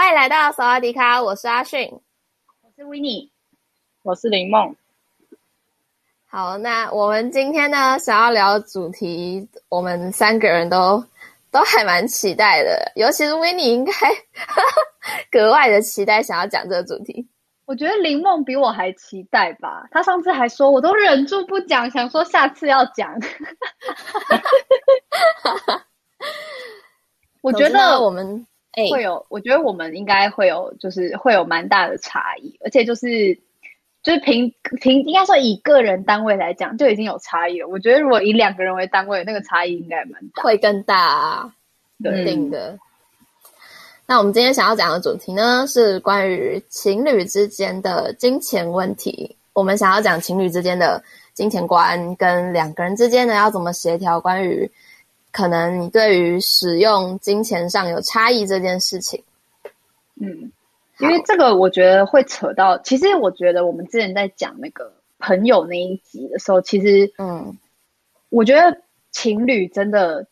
欢迎来到索瓦迪卡，我是阿迅，我是维尼。我是林梦。好，那我们今天呢，想要聊主题，我们三个人都 都还蛮期待的，尤其是维尼应该 格外的期待，想要讲这个主题。我觉得林梦比我还期待吧，他上次还说，我都忍住不讲，想说下次要讲。我觉得我们会有，我觉得我们应该会有，就是会有蛮大的差异，而且就是。就是凭凭应该说以个人单位来讲，就已经有差异了。我觉得如果以两个人为单位，那个差异应该蛮大，会更大啊，肯定的。那我们今天想要讲的主题呢，是关于情侣之间的金钱问题。我们想要讲情侣之间的金钱观，跟两个人之间呢要怎么协调，关于可能你对于使用金钱上有差异这件事情。嗯。因为这个，我觉得会扯到。其实，我觉得我们之前在讲那个朋友那一集的时候，其实，嗯，我觉得情侣真的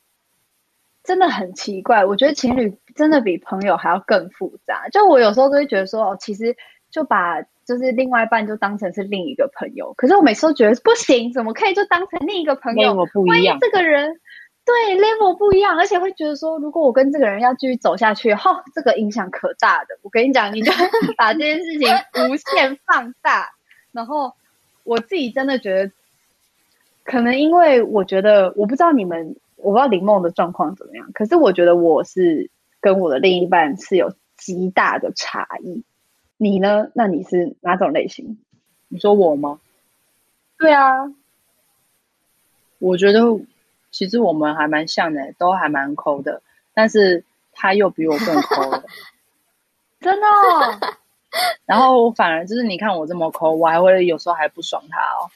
真的很奇怪。我觉得情侣真的比朋友还要更复杂。就我有时候都会觉得说，哦，其实就把就是另外一半就当成是另一个朋友。可是我每次都觉得不行，怎么可以就当成另一个朋友？我不一样，这个人。对，level 不一样，而且会觉得说，如果我跟这个人要继续走下去，哈，这个影响可大的。我跟你讲，你就 把这件事情无限放大。然后我自己真的觉得，可能因为我觉得，我不知道你们，我不知道林梦的状况怎么样。可是我觉得我是跟我的另一半是有极大的差异。你呢？那你是哪种类型？你说我吗？对啊，我觉得。其实我们还蛮像的，都还蛮抠的，但是他又比我更抠了，真的哦。然后我反而就是你看我这么抠，我还会有时候还不爽他哦。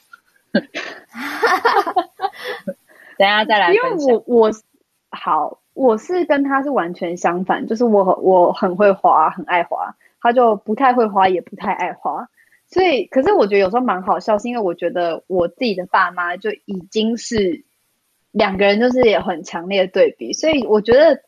等一下再来，因为我我好，我是跟他是完全相反，就是我我很会花，很爱花，他就不太会花，也不太爱花。所以，可是我觉得有时候蛮好笑，是因为我觉得我自己的爸妈就已经是。两个人就是也很强烈的对比，所以我觉得，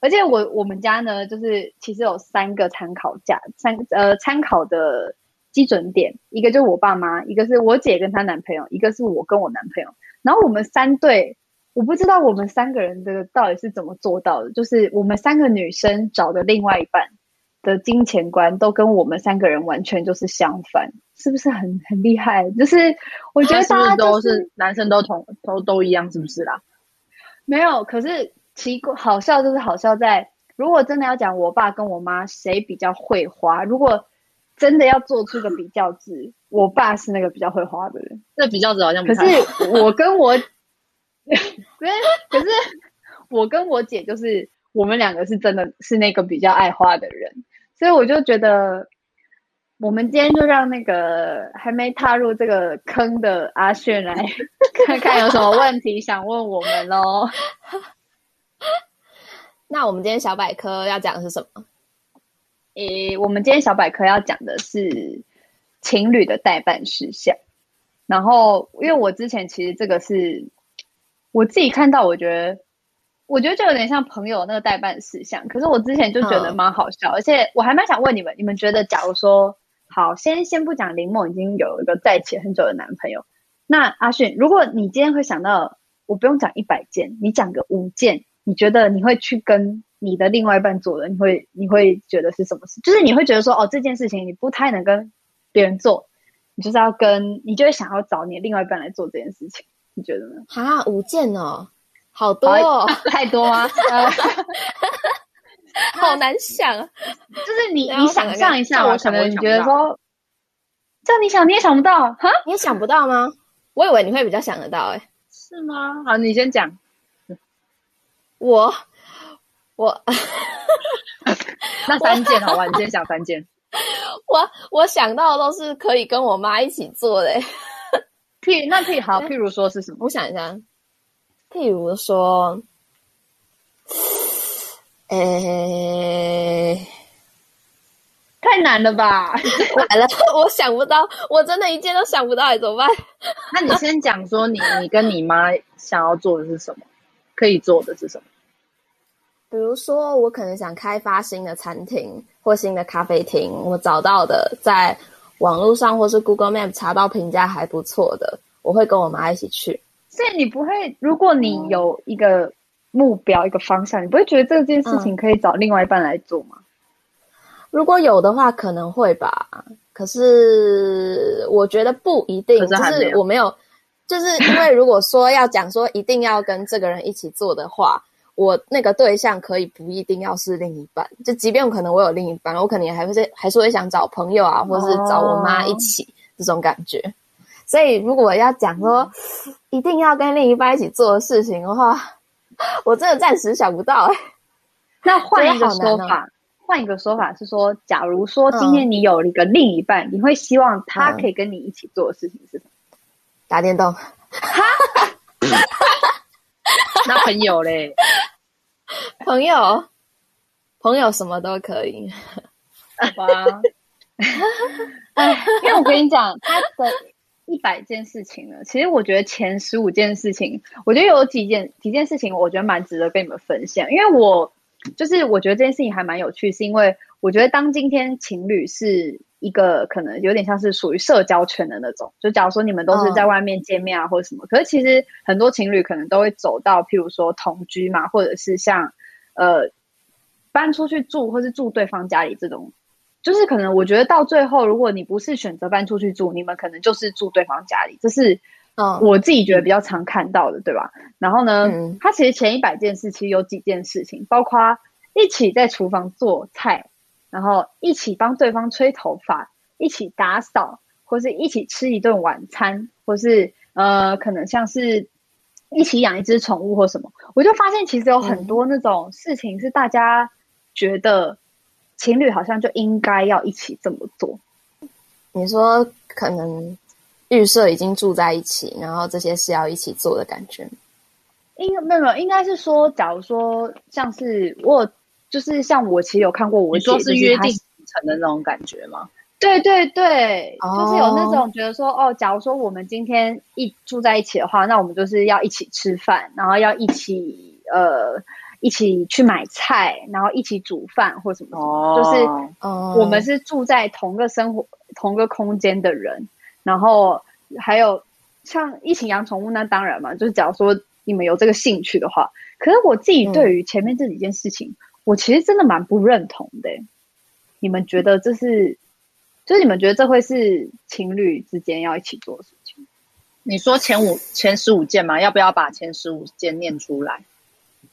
而且我我们家呢，就是其实有三个参考价，三呃参考的基准点，一个就是我爸妈，一个是我姐跟她男朋友，一个是我跟我男朋友。然后我们三对，我不知道我们三个人的到底是怎么做到的，就是我们三个女生找的另外一半的金钱观都跟我们三个人完全就是相反。是不是很很厉害？就是我觉得大家、就是、是都是男生都同都都一样，是不是啦？没有，可是奇怪好笑就是好笑在，如果真的要讲我爸跟我妈谁比较会花，如果真的要做出个比较值，我爸是那个比较会花的人。这比较值好像不可是我跟我，可是可是我跟我姐就是我们两个是真的是那个比较爱花的人，所以我就觉得。我们今天就让那个还没踏入这个坑的阿炫来 看看有什么问题想问我们喽。那我们今天小百科要讲的是什么？诶，我们今天小百科要讲的是情侣的待办事项。然后，因为我之前其实这个是我自己看到，我觉得我觉得就有点像朋友那个代办事项。可是我之前就觉得蛮好笑，嗯、而且我还蛮想问你们，你们觉得假如说。好，先先不讲林梦已经有一个在一起很久的男朋友。那阿迅，如果你今天会想到，我不用讲一百件，你讲个五件，你觉得你会去跟你的另外一半做的，你会你会觉得是什么事？就是你会觉得说，哦，这件事情你不太能跟别人做，你就是要跟，你就会想要找你的另外一半来做这件事情，你觉得呢？哈，五件哦，好多哦，太多吗？好难想，就是你你想象一下，我可能你觉得说，这样你想你也想不到哈，你也想不到吗？我以为你会比较想得到，哎，是吗？好，你先讲。我我 那三件好吧，你先想三件。我我想到的都是可以跟我妈一起做的。譬那譬好，譬如说是什么？我想一下，譬如说，诶、欸，太难了吧？完了，我想不到，我真的一件都想不到，哎，怎么办？那你先讲说你，你你跟你妈想要做的是什么？可以做的是什么？比如说，我可能想开发新的餐厅或新的咖啡厅，我找到的在网络上或是 Google Map 查到评价还不错的，我会跟我妈一起去。所以你不会，如果你有一个目标、一个方向，你不会觉得这件事情可以找另外一半来做吗？如果有的话，可能会吧。可是我觉得不一定，就是我没有，就是因为如果说要讲说一定要跟这个人一起做的话。我那个对象可以不一定要是另一半，就即便可能我有另一半，我可能还会是还是会想找朋友啊，或是找我妈一起、哦、这种感觉。所以如果要讲说一定要跟另一半一起做的事情的话，我真的暂时想不到、欸。那换一个说法，换一个说法是说，假如说今天你有一个另一半，嗯、你会希望他可以跟你一起做的事情是什么？打电动。哈 那朋友嘞？朋友，朋友什么都可以。哇！因为我跟你讲，他的一百件事情呢，其实我觉得前十五件事情，我觉得有几件几件事情，我觉得蛮值得跟你们分享。因为我就是我觉得这件事情还蛮有趣，是因为我觉得当今天情侣是。一个可能有点像是属于社交圈的那种，就假如说你们都是在外面见面啊，或者什么，可是其实很多情侣可能都会走到，譬如说同居嘛，或者是像呃搬出去住，或是住对方家里这种，就是可能我觉得到最后，如果你不是选择搬出去住，你们可能就是住对方家里，这是嗯我自己觉得比较常看到的，对吧？然后呢，他其实前一百件事其实有几件事情，包括一起在厨房做菜。然后一起帮对方吹头发，一起打扫，或是一起吃一顿晚餐，或是呃，可能像是一起养一只宠物或什么，我就发现其实有很多那种事情是大家觉得情侣好像就应该要一起这么做。你说可能预设已经住在一起，然后这些是要一起做的感觉？应该没有没有，应该是说，假如说像是我。就是像我其实有看过我说是约定成的那种感觉吗？对对对，哦、就是有那种觉得说，哦，假如说我们今天一住在一起的话，那我们就是要一起吃饭，然后要一起呃一起去买菜，然后一起煮饭或什么什么，哦、就是我们是住在同个生活、同个空间的人，然后还有像一起养宠物，那当然嘛，就是假如说你们有这个兴趣的话，可是我自己对于前面这几件事情。嗯我其实真的蛮不认同的，你们觉得这是，就是你们觉得这会是情侣之间要一起做的事情？你说前五前十五件吗？要不要把前十五件念出来？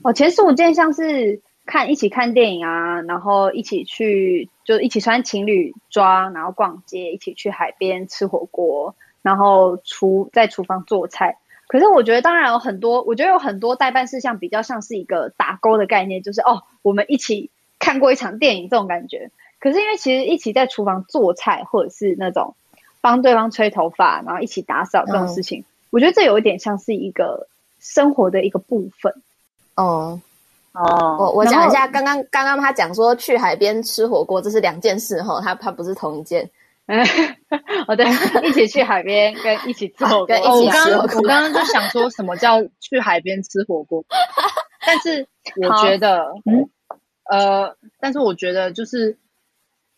哦，前十五件像是看一起看电影啊，然后一起去就一起穿情侣装，然后逛街，一起去海边吃火锅，然后厨在厨房做菜。可是我觉得，当然有很多，我觉得有很多代办事项比较像是一个打勾的概念，就是哦，我们一起看过一场电影这种感觉。可是因为其实一起在厨房做菜，或者是那种帮对方吹头发，然后一起打扫这种事情，嗯、我觉得这有一点像是一个生活的一个部分。哦哦，我我讲一下，刚刚刚刚他讲说去海边吃火锅，这是两件事哈，他他不是同一件。嗯，哦对，一起去海边跟一起做，跟一起吃火锅。我刚刚我刚刚就想说什么叫去海边吃火锅，但是我觉得，嗯，呃，但是我觉得就是，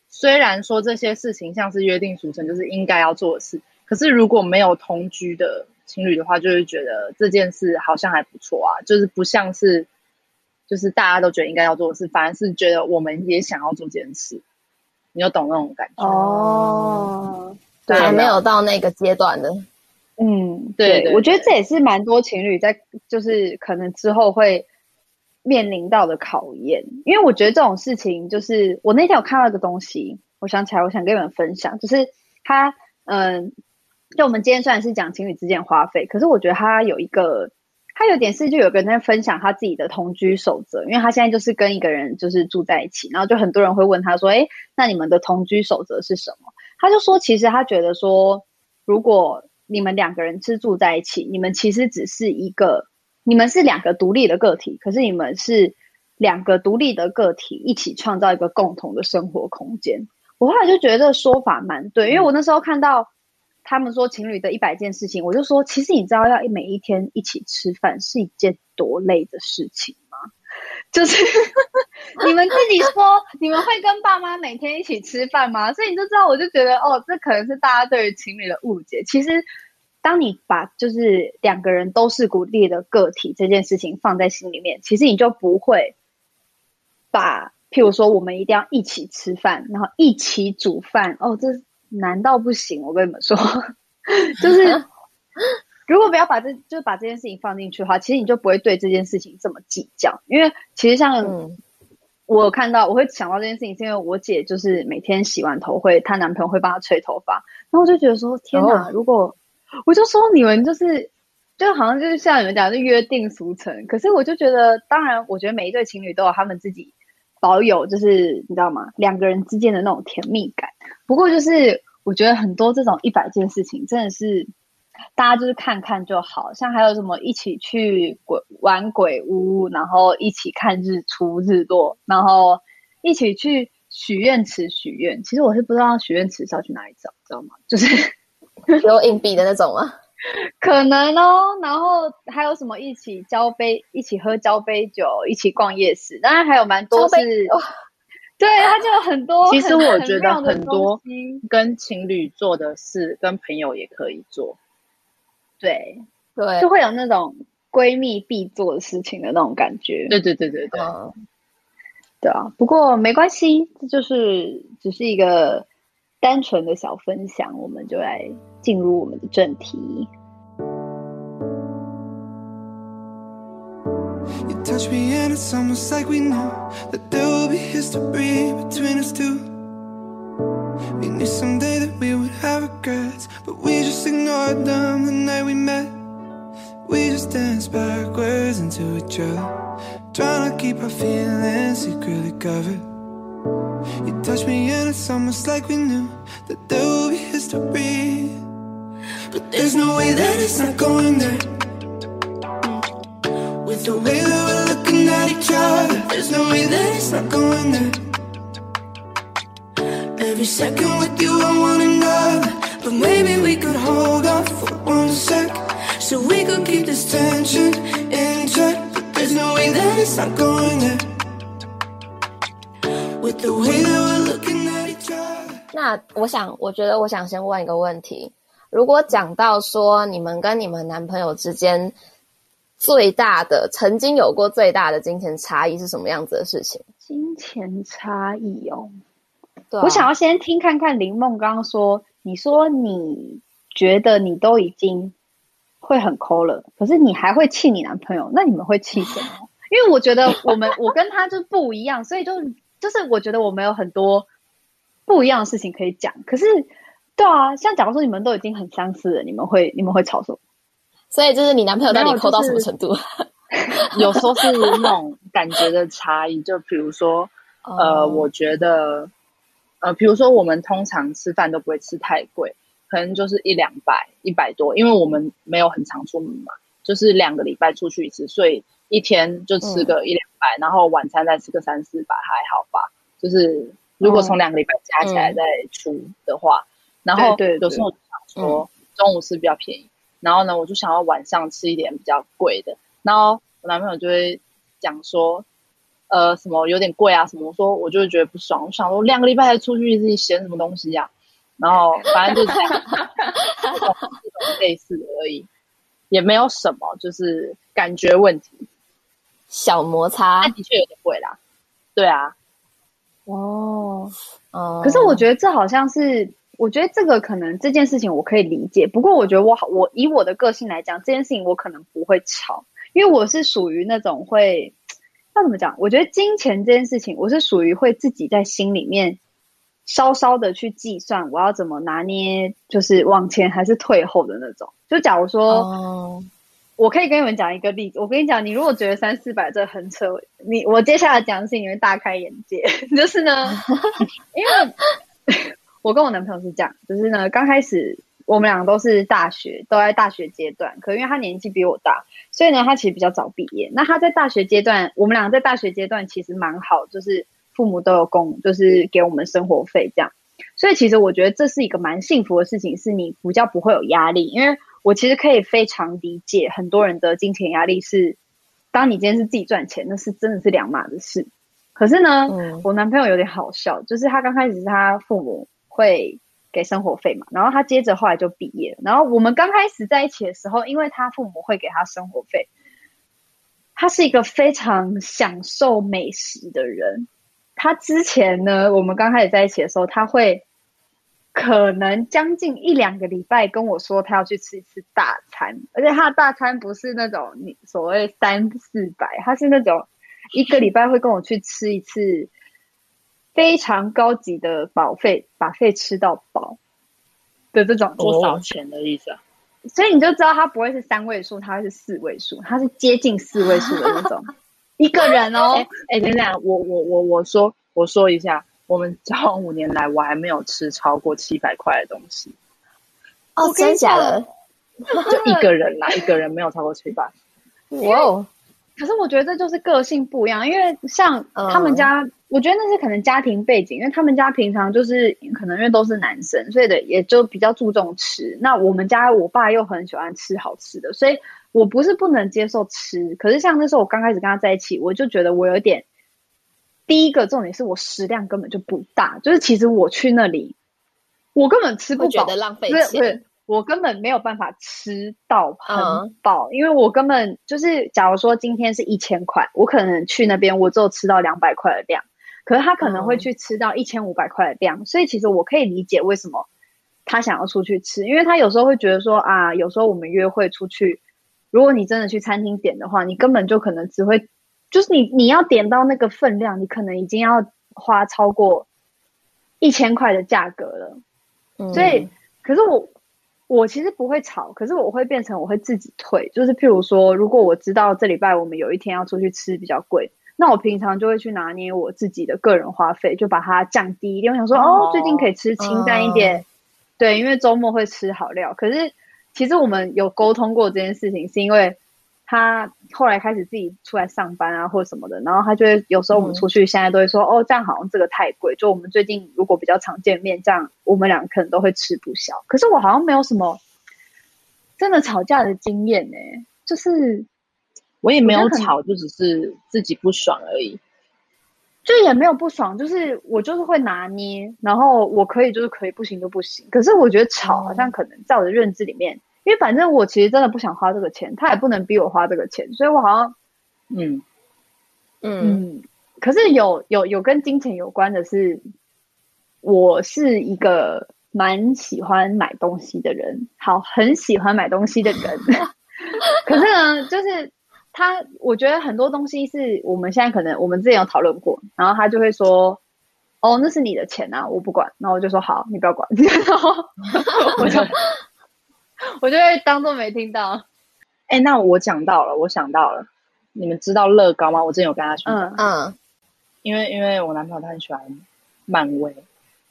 虽然说这些事情像是约定俗成，就是应该要做的事，可是如果没有同居的情侣的话，就会觉得这件事好像还不错啊，就是不像是，就是大家都觉得应该要做的事，反而是觉得我们也想要做这件事。你有懂那种感觉哦，对，还没有到那个阶段的，嗯，对，对，对，我觉得这也是蛮多情侣在，就是可能之后会面临到的考验，因为我觉得这种事情，就是我那天有看到一个东西，我想起来，我想跟你们分享，就是他，嗯，就我们今天虽然是讲情侣之间花费，可是我觉得他有一个他有点是就有个人在分享他自己的同居守则，因为他现在就是跟一个人就是住在一起，然后就很多人会问他说：“哎，那你们的同居守则是什么？”他就说：“其实他觉得说，如果你们两个人是住在一起，你们其实只是一个，你们是两个独立的个体，可是你们是两个独立的个体一起创造一个共同的生活空间。”我后来就觉得这个说法蛮对，因为我那时候看到。他们说情侣的一百件事情，我就说，其实你知道要每一天一起吃饭是一件多累的事情吗？就是 你们自己说，你们会跟爸妈每天一起吃饭吗？所以你就知道，我就觉得哦，这可能是大家对于情侣的误解。其实，当你把就是两个人都是独立的个体这件事情放在心里面，其实你就不会把譬如说我们一定要一起吃饭，然后一起煮饭哦，这。难到不行？我跟你们说，就是如果不要把这就把这件事情放进去的话，其实你就不会对这件事情这么计较。因为其实像我看到，我会想到这件事情，是因为我姐就是每天洗完头会，她男朋友会帮她吹头发，然后我就觉得说，天哪！如果我就说你们就是就好像就是像你们讲的约定俗成，可是我就觉得，当然，我觉得每一对情侣都有他们自己。保有就是你知道吗？两个人之间的那种甜蜜感。不过就是我觉得很多这种一百件事情，真的是大家就是看看就好。像还有什么一起去鬼玩鬼屋，然后一起看日出日落，然后一起去许愿池许愿。其实我是不知道许愿池是要去哪里找，知道吗？就是 有硬币的那种吗？可能哦，然后还有什么一起交杯，一起喝交杯酒，一起逛夜市，当然还有蛮多是，对，他就有很多。其实我觉得很多跟情侣做的事，跟朋友也可以做。对对，就会有那种闺蜜必做的事情的那种感觉。对对对对对，嗯，对啊。不过没关系，这就是只是一个单纯的小分享，我们就来。进入我们的正题。touch me and it's almost like we knew That there will be history between us two. We knew someday that we would have regrets But we just ignored them the night we met. We just danced backwards into each other Trying to keep our feelings secretly covered. You touch me and it's almost like we knew That there will be history. But there's no way that it's not going there. With the way that 那我想，我觉得我想先问一个问题。如果讲到说你们跟你们男朋友之间 最大的曾经有过最大的金钱差异是什么样子的事情？金钱差异哦，对啊，我想要先听看看林梦刚刚说，你说你觉得你都已经会很抠了，可是你还会气你男朋友，那你们会气什么？因为我觉得我们我跟他就不一样，所以就就是我觉得我们有很多不一样的事情可以讲，可是。对啊，像假如说你们都已经很相似了，你们会你们会吵什么？所以就是你男朋友到底抠到什么程度？有时候是那种感觉的差异，就比如说，呃，我觉得，呃，比如说我们通常吃饭都不会吃太贵，可能就是一两百、一百多，因为我们没有很常出门嘛，就是两个礼拜出去一次，所以一天就吃个一两百，嗯，然后晚餐再吃个三四百，还好吧？就是如果从两个礼拜加起来再出的话。然后对，有时候我想说中午是比较便宜，嗯，然后呢，我就想要晚上吃一点比较贵的。然后我男朋友就会讲说，呃，什么有点贵啊什么。我说我就会觉得不爽，我想说两个礼拜才出去一次，你嫌什么东西呀，啊？然后反正就是类似的而已，也没有什么，就是感觉问题，小摩擦。那的确有点贵啦，对啊。哦，哦，可是我觉得这好像是。我觉得这个可能这件事情我可以理解，不过我觉得我好，我以我的个性来讲，这件事情我可能不会吵，因为我是属于那种会，要怎么讲？我觉得金钱这件事情，我是属于会自己在心里面稍稍的去计算，我要怎么拿捏，就是往前还是退后的那种。就假如说，我可以跟你们讲一个例子。我跟你讲，你如果觉得三四百这很扯，你我接下来讲的事情你会大开眼界。就是呢，因为我跟我男朋友是这样，就是呢，刚开始我们两个都是大学，都在大学阶段。可因为他年纪比我大，所以呢，他其实比较早毕业。那他在大学阶段，我们两个在大学阶段其实蛮好，就是父母都有供，就是给我们生活费这样。所以其实我觉得这是一个蛮幸福的事情，是你比较不会有压力，因为。我其实可以非常理解很多人的金钱压力是，当你今天是自己赚钱，那是真的是两码的事。可是呢，嗯、我男朋友有点好笑，就是他刚开始是他父母会给生活费嘛，然后他接着后来就毕业，然后我们刚开始在一起的时候，因为他父母会给他生活费，他是一个非常享受美食的人。他之前呢，我们刚开始在一起的时候，他会。可能将近一两个礼拜跟我说他要去吃一次大餐，而且他的大餐不是那种你所谓三四百，他是那种一个礼拜会跟我去吃一次非常高级的 buffet，把费吃到饱的这种多少钱的意思啊？所以你就知道它不会是三位数，它会是四位数，它是接近四位数的那种 一个人哦。哎、等等，我我我我说我说一下。我们交往五年来，我还没有吃超过七百块的东西。哦，真的假的？就一个人啦，一个人没有超过七百。哇哦！可是我觉得这就是个性不一样，因为像他们家，嗯、我觉得那是可能家庭背景，因为他们家平常就是可能因为都是男生，所以的也就比较注重吃。那我们家我爸又很喜欢吃好吃的，所以我不是不能接受吃，可是像那时候我刚开始跟他在一起，我就觉得我有点。第一个重点是我食量根本就不大，就是其实我去那里，我根本吃不饱，觉得浪费钱。对，我根本没有办法吃到很饱，嗯、因为我根本就是，假如说今天是一千块，我可能去那边我只有吃到两百块的量，可是他可能会去吃到一千五百块的量，嗯、所以其实我可以理解为什么他想要出去吃，因为他有时候会觉得说啊，有时候我们约会出去，如果你真的去餐厅点的话，你根本就可能只会。就是你，你要点到那个分量，你可能已经要花超过一千块的价格了。嗯，所以，可是我，我其实不会吵，可是我会变成我会自己退。就是譬如说，如果我知道这礼拜我们有一天要出去吃比较贵，那我平常就会去拿捏我自己的个人花费，就把它降低一点。我想说，哦，哦，最近可以吃清淡一点，嗯、对，因为周末会吃好料。可是，其实我们有沟通过这件事情，是因为。他后来开始自己出来上班啊，或者什么的，然后他就会有时候我们出去，现在都会说，嗯、哦，这样好像这个太贵。就我们最近如果比较常见面，这样我们俩可能都会吃不消。可是我好像没有什么真的吵架的经验呢、欸，就是我也没有吵，就只是自己不爽而已，就也没有不爽，就是我就是会拿捏，然后我可以就是可以，不行就不行。可是我觉得吵好像可能在我的认知里面。因为反正我其实真的不想花这个钱，他也不能逼我花这个钱，所以我好像，嗯嗯，嗯，可是有有有跟金钱有关的是，我是一个蛮喜欢买东西的人，好，很喜欢买东西的人。可是呢，就是他，我觉得很多东西是我们现在可能我们之前有讨论过，然后他就会说，哦，那是你的钱啊，我不管。然后我就说好，你不要管。然后 我就。我就会当做没听到。哎、欸，那我讲到了，我想到了，你们知道乐高吗？我之前有跟他说，嗯嗯，因为因为我男朋友他很喜欢漫威，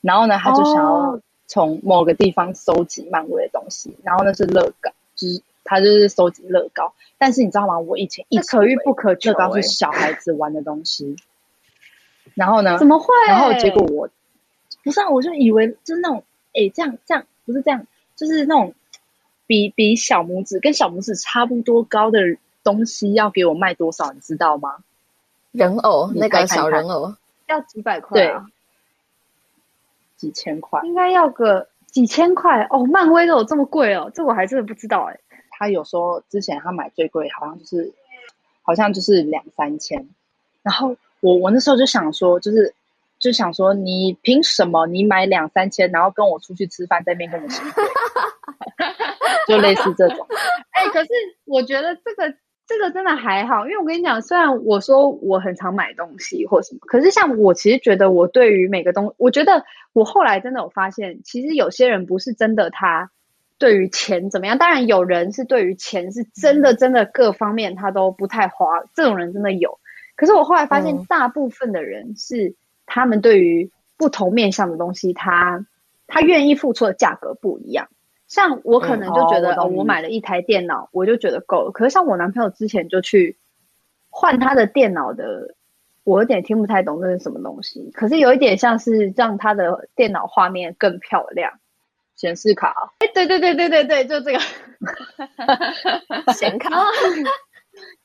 然后呢，他就想要从某个地方收集漫威的东西，哦、然后那是乐高，就是他就是收集乐高。但是你知道吗？我以前一可遇不可求，乐高是小孩子玩的东西。然后呢？怎么会？然后结果我不是啊，我就以为就是那种，哎、欸，这样这样不是这样，就是那种。比比小拇指跟小拇指差不多高的东西要给我卖多少？你知道吗？人偶，那个小人偶要几百块啊？几千块？应该要个几千块哦。漫威都有这么贵哦？这我还真的不知道哎。他有说之前他买最贵好像就是好像就是两三千，然后我我那时候就想说，就是就想说你凭什么你买两三千，然后跟我出去吃饭，在那边跟我说贵？就类似这种，哎、欸，可是我觉得这个这个真的还好，因为我跟你讲，虽然我说我很常买东西或什么，可是像我其实觉得我对于每个东西，我觉得我后来真的有发现，其实有些人不是真的他对于钱怎么样？当然有人是对于钱是真的真的各方面他都不太花，这种人真的有。可是我后来发现，大部分的人是他们对于不同面向的东西，他他愿意付出的价格不一样。像我可能就觉得，嗯、哦，我，买了一台电脑，我就觉得够了。可是像我男朋友之前就去换他的电脑的，我有点听不太懂这是什么东西。可是有一点像是让他的电脑画面更漂亮，显示卡。哎，对对对对对对，就这个 显卡。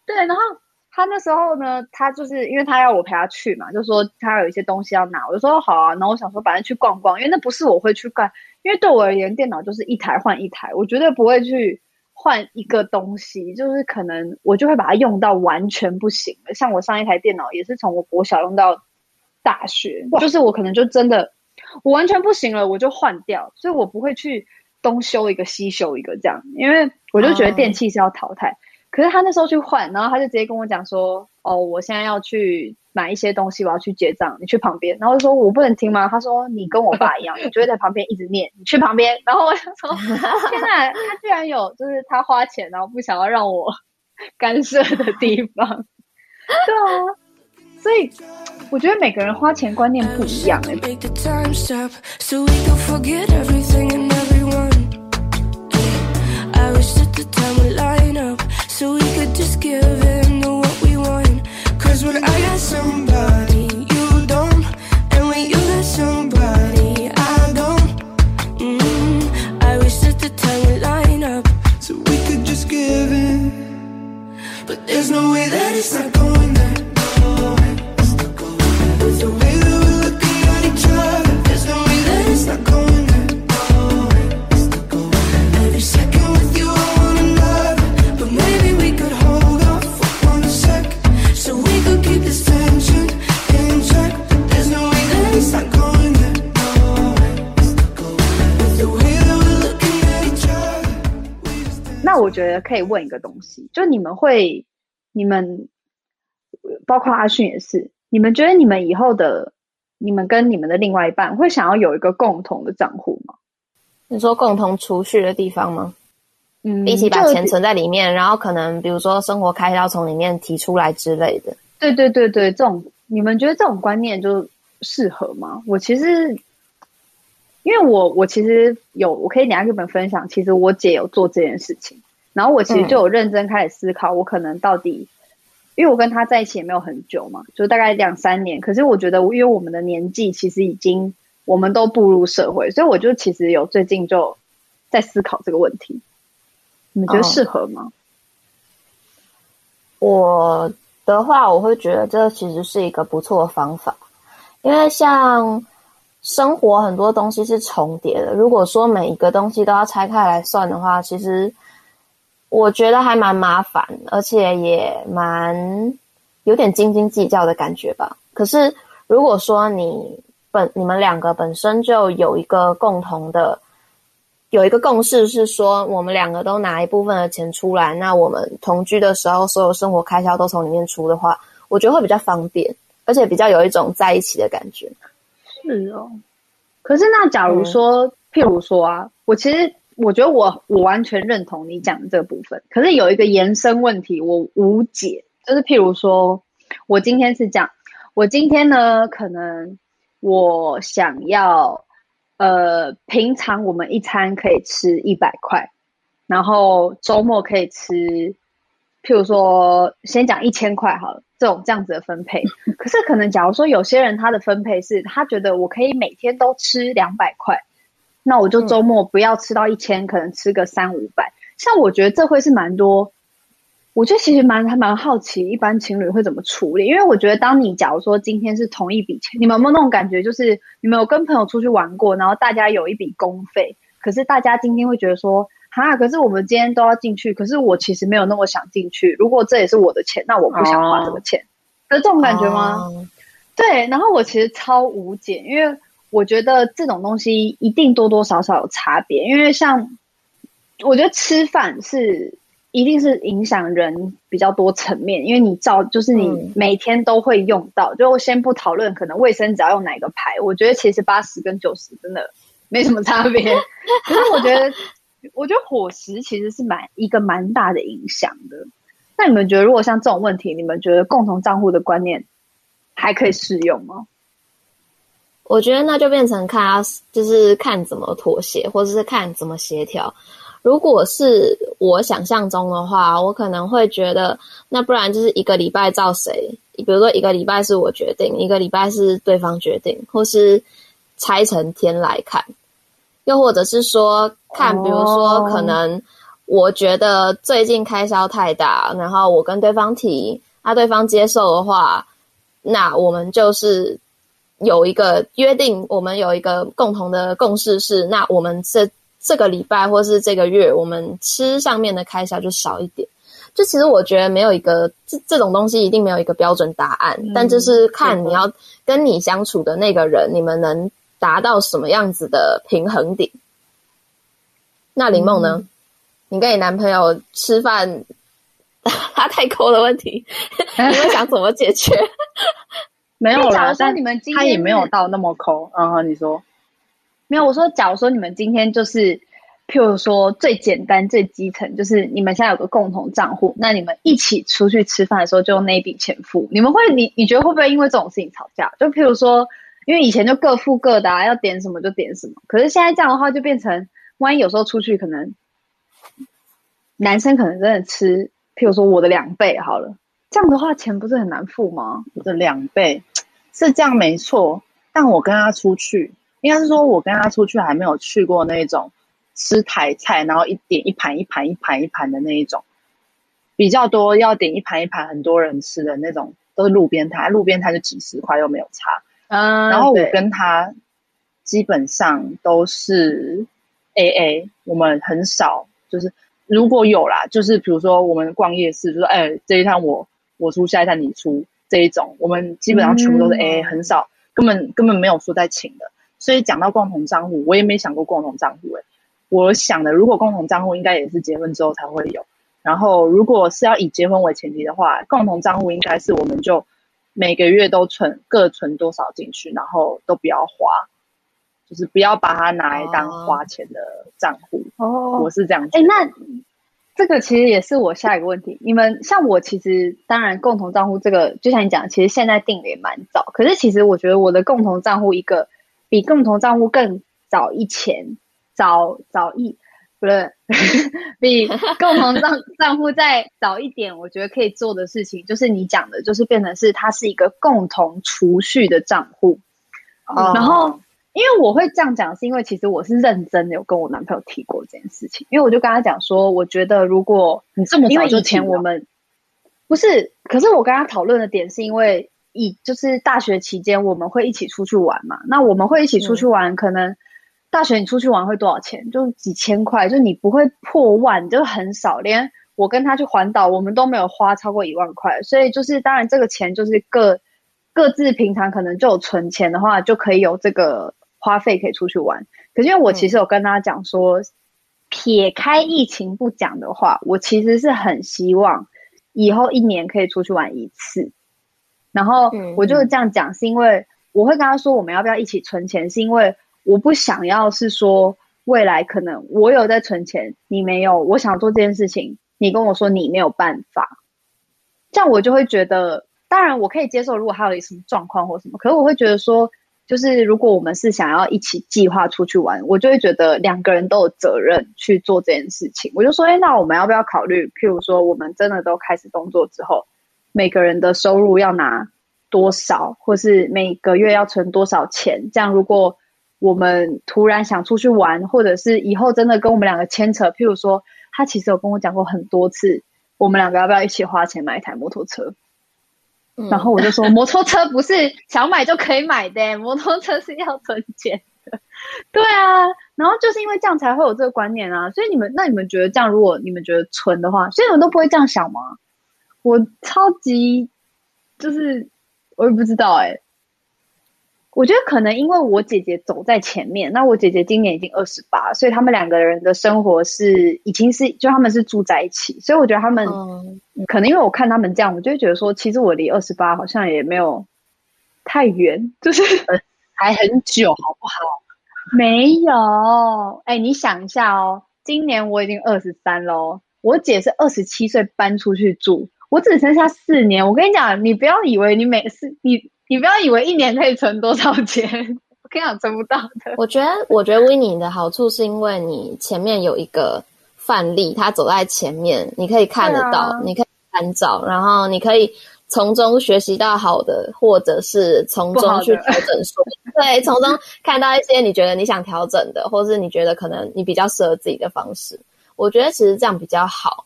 对，然后他那时候呢，他就是因为他要我陪他去嘛，就说他有一些东西要拿，我就说好啊。然后我想说，反正去逛逛，因为那不是我会去干。因为对我而言，电脑就是一台换一台，我绝对不会去换一个东西，就是可能我就会把它用到完全不行了。像我上一台电脑也是从我国小用到大学，就是我可能就真的我完全不行了，我就换掉，所以我不会去东修一个西修一个这样，因为我就觉得电器是要淘汰。嗯。可是他那时候去换，然后他就直接跟我讲说：“哦，我现在要去。”买一些东西，我要去结账，你去旁边。然后就说我不能听吗？他说你跟我爸一样，你就会在旁边一直念，你去旁边。然后我想说 天哪，他居然有就是他花钱然后不想要让我干涉的地方。对啊，所以我觉得每个人花钱观念不一样欸。When I got somebody, you don't. And when you got somebody, I don't. Mm-hmm. I wish that the time would line up so we could just give in. But there's no way that it's not going 觉得可以问一个东西，就你们会，你们包括阿迅也是，你们觉得你们以后的，你们跟你们的另外一半会想要有一个共同的账户吗？你说共同储蓄的地方吗？嗯，一起把钱存在里面，然后可能比如说生活开销从里面提出来之类的。对对对对，这种你们觉得这种观念就适合吗？我其实，因为我我其实有，我可以等下跟你们分享，其实我姐有做这件事情。然后我其实就有认真开始思考，我可能到底，因为我跟他在一起也没有很久嘛，就大概两三年。可是我觉得，因为我们的年纪其实已经，我们都步入社会，所以我就其实有最近就在思考这个问题。你们觉得适合吗？哦，我的话，我会觉得这其实是一个不错的方法，因为像生活很多东西是重叠的，如果说每一个东西都要拆开来算的话，其实。我觉得还蛮麻烦，而且也蛮有点斤斤计较的感觉吧。可是如果说你本你们两个本身就有一个共同的有一个共识，是说我们两个都拿一部分的钱出来，那我们同居的时候所有生活开销都从里面出的话，我觉得会比较方便，而且比较有一种在一起的感觉。是哦，可是那假如说，嗯、譬如说啊，我其实。我觉得我我完全认同你讲的这个部分，可是有一个延伸问题我无解，就是譬如说，我今天是这样，我今天呢，可能我想要，呃，平常我们一餐可以吃一百块，然后周末可以吃，譬如说，先讲一千块好了，这种这样子的分配。可是可能假如说有些人他的分配是他觉得我可以每天都吃两百块。那我就周末不要吃到一千，嗯，可能吃个三五百。像我觉得这会是蛮多，我觉得其实蛮还蛮好奇，一般情侣会怎么处理？因为我觉得，当你假如说今天是同一笔钱，你们有没有那种感觉？就是你们有跟朋友出去玩过，然后大家有一笔公费，可是大家今天会觉得说，哈，可是我们今天都要进去，可是我其实没有那么想进去。如果这也是我的钱，那我不想花这个钱，有、哦、这种感觉吗、哦？对，然后我其实超无解，因为。我觉得这种东西一定多多少少有差别，因为像我觉得吃饭是一定是影响人比较多层面，因为你照就是你每天都会用到，嗯、就先不讨论可能卫生纸要用哪个牌，我觉得其实八十跟九十真的没什么差别。可是我觉得我觉得伙食其实是蛮一个蛮大的影响的。那你们觉得，如果像这种问题，你们觉得共同账户的观念还可以适用吗？我觉得那就变成看，就是看怎么妥协，或者是看怎么协调。如果是我想象中的话，我可能会觉得，那不然就是一个礼拜照谁，比如说一个礼拜是我决定，一个礼拜是对方决定，或是拆成天来看，又或者是说看，比如说可能。我觉得最近开销太大，然后我跟对方提，那对方接受的话，那我们就是有一个约定，我们有一个共同的共识是，那我们这这个礼拜或是这个月，我们吃上面的开销就少一点。就其实我觉得没有一个这这种东西一定没有一个标准答案，嗯，但就是看你要跟你相处的那个人，你们能达到什么样子的平衡点。那林梦呢？嗯你跟你男朋友吃饭，他太抠的问题，你会想怎么解决？没有啦，但你们今天他也没有到那么抠。嗯哼，你说没有？我说，假如说你们今天就是，譬如说最简单、最基层，就是你们现在有个共同账户，那你们一起出去吃饭的时候，就用那一笔钱付。你们会，你你觉得会不会因为这种事情吵架？就譬如说，因为以前就各付各的啊，要点什么就点什么。可是现在这样的话，就变成万一有时候出去可能。男生可能真的吃，譬如说我的两倍好了，这样的话钱不是很难付吗？我的两倍是这样没错，但我跟他出去，应该是说我跟他出去还没有去过那种吃台菜，然后一点一盘一盘一盘一盘的那一种，比较多要点一盘一盘很多人吃的那种，都是路边摊，路边摊就几十块又没有差。嗯，然后我跟他基本上都是 AA，我们很少就是。如果有啦，就是比如说我们逛夜市，就说哎，这一趟我我出，下一趟你出这一种，我们基本上全部都是 AA，很少，根本根本没有说在请的。所以讲到共同账户，我也没想过共同账户诶。我想的，如果共同账户应该也是结婚之后才会有。然后如果是要以结婚为前提的话，共同账户应该是我们就每个月都存各存多少进去，然后都不要花，就是不要把它拿来当花钱的账户。哦，我是这样子。哎，那这个其实也是我下一个问题。你们像我，其实当然共同账户这个，就像你讲，其实现在定的也蛮早。可是其实我觉得我的共同账户一个比共同账户更早一前，早早一不是 比共同账 账户再早一点。我觉得可以做的事情就是你讲的，就是变成是它是一个共同储蓄的账户。哦，然后。因为我会这样讲，是因为其实我是认真的，有跟我男朋友提过这件事情。因为我就跟他讲说，我觉得如果你这么早就以前我们不是，可是我跟他讨论的点是因为以就是大学期间我们会一起出去玩嘛。那我们会一起出去玩，可能大学你出去玩会多少钱？就几千块，就你不会破万，就很少。连我跟他去环岛，我们都没有花超过一万块。所以就是当然这个钱就是各各自平常可能就有存钱的话，就可以有这个。花费可以出去玩，可是因为我其实有跟他讲说，嗯，撇开疫情不讲的话，我其实是很希望以后一年可以出去玩一次。然后我就是这样讲，是因为我会跟他说，我们要不要一起存钱？是因为我不想要是说未来可能我有在存钱，你没有，我想做这件事情，你跟我说你没有办法，这样我就会觉得，当然我可以接受，如果还有什么状况或什么，可是我会觉得说。就是如果我们是想要一起计划出去玩，我就会觉得两个人都有责任去做这件事情。我就说，哎，那我们要不要考虑？譬如说，我们真的都开始工作之后，每个人的收入要拿多少，或是每个月要存多少钱？这样，如果我们突然想出去玩，或者是以后真的跟我们两个牵扯，譬如说，他其实有跟我讲过很多次，我们两个要不要一起花钱买一台摩托车？然后我就说，摩托车不是想买就可以买的，摩托车是要存钱的。对啊，然后就是因为这样才会有这个观念啊。所以你们，那你们觉得这样，如果你们觉得存的话，所以你们都不会这样想吗？我超级就是我也不知道哎、我觉得可能因为我姐姐走在前面，那我姐姐今年已经二十八，所以他们两个人的生活是已经是就他们是住在一起，所以我觉得他们、嗯、可能因为我看他们这样，我就会觉得说，其实我离二十八好像也没有太远，就是 还很久，好不好？没有，哎、欸，你想一下哦，今年我已经二十三喽，我姐是二十七岁搬出去住，我只剩下四年。我跟你讲，你不要以为你每次你你不要以为一年可以存多少钱，我跟你讲存不到的。我觉得我觉得 Winnie 的好处是因为你前面有一个范例，他走在前面，你可以看得到，啊、你可以参照，然后你可以。从中学习到好的，或者是从中去调整说，对，从中看到一些你觉得你想调整的，或是你觉得可能你比较适合自己的方式。我觉得其实这样比较好，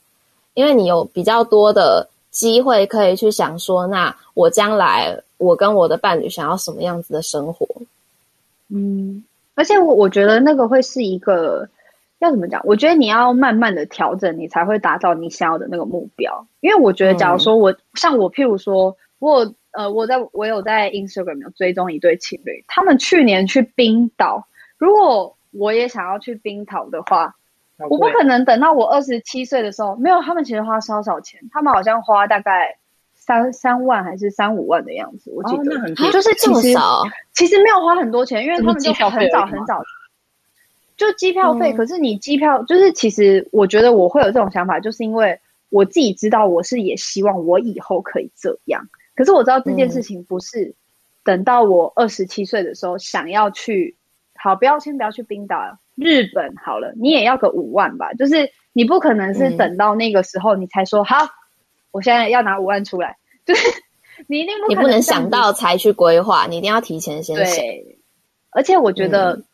因为你有比较多的机会可以去想说，那我将来我跟我的伴侣想要什么样子的生活。嗯，而且我我觉得那个会是一个。要怎么讲？我觉得你要慢慢的调整，你才会达到你想要的那个目标。因为我觉得，假如说我、像我，譬如说，我呃，我在我有在 Instagram 有追踪一对情侣，他们去年去冰岛。如果我也想要去冰岛的话，我不可能等到我二十七岁的时候。没有，他们其实花稍少钱，他们好像花大概三三万还是三五万的样子。我记得，哦、那很就是其实少其实没有花很多钱，因为他们就很早很早。就机票费，嗯、可是你机票就是，其实我觉得我会有这种想法，就是因为我自己知道，我是也希望我以后可以这样。可是我知道这件事情不是等到我二十七岁的时候想要去，好，不要先不要去冰岛，日本好了，你也要个五万吧。就是你不可能是等到那个时候你才说、嗯、好，我现在要拿五万出来，就是 你一定不能，你不能想到才去规划，你一定要提前先想。对，而且我觉得。嗯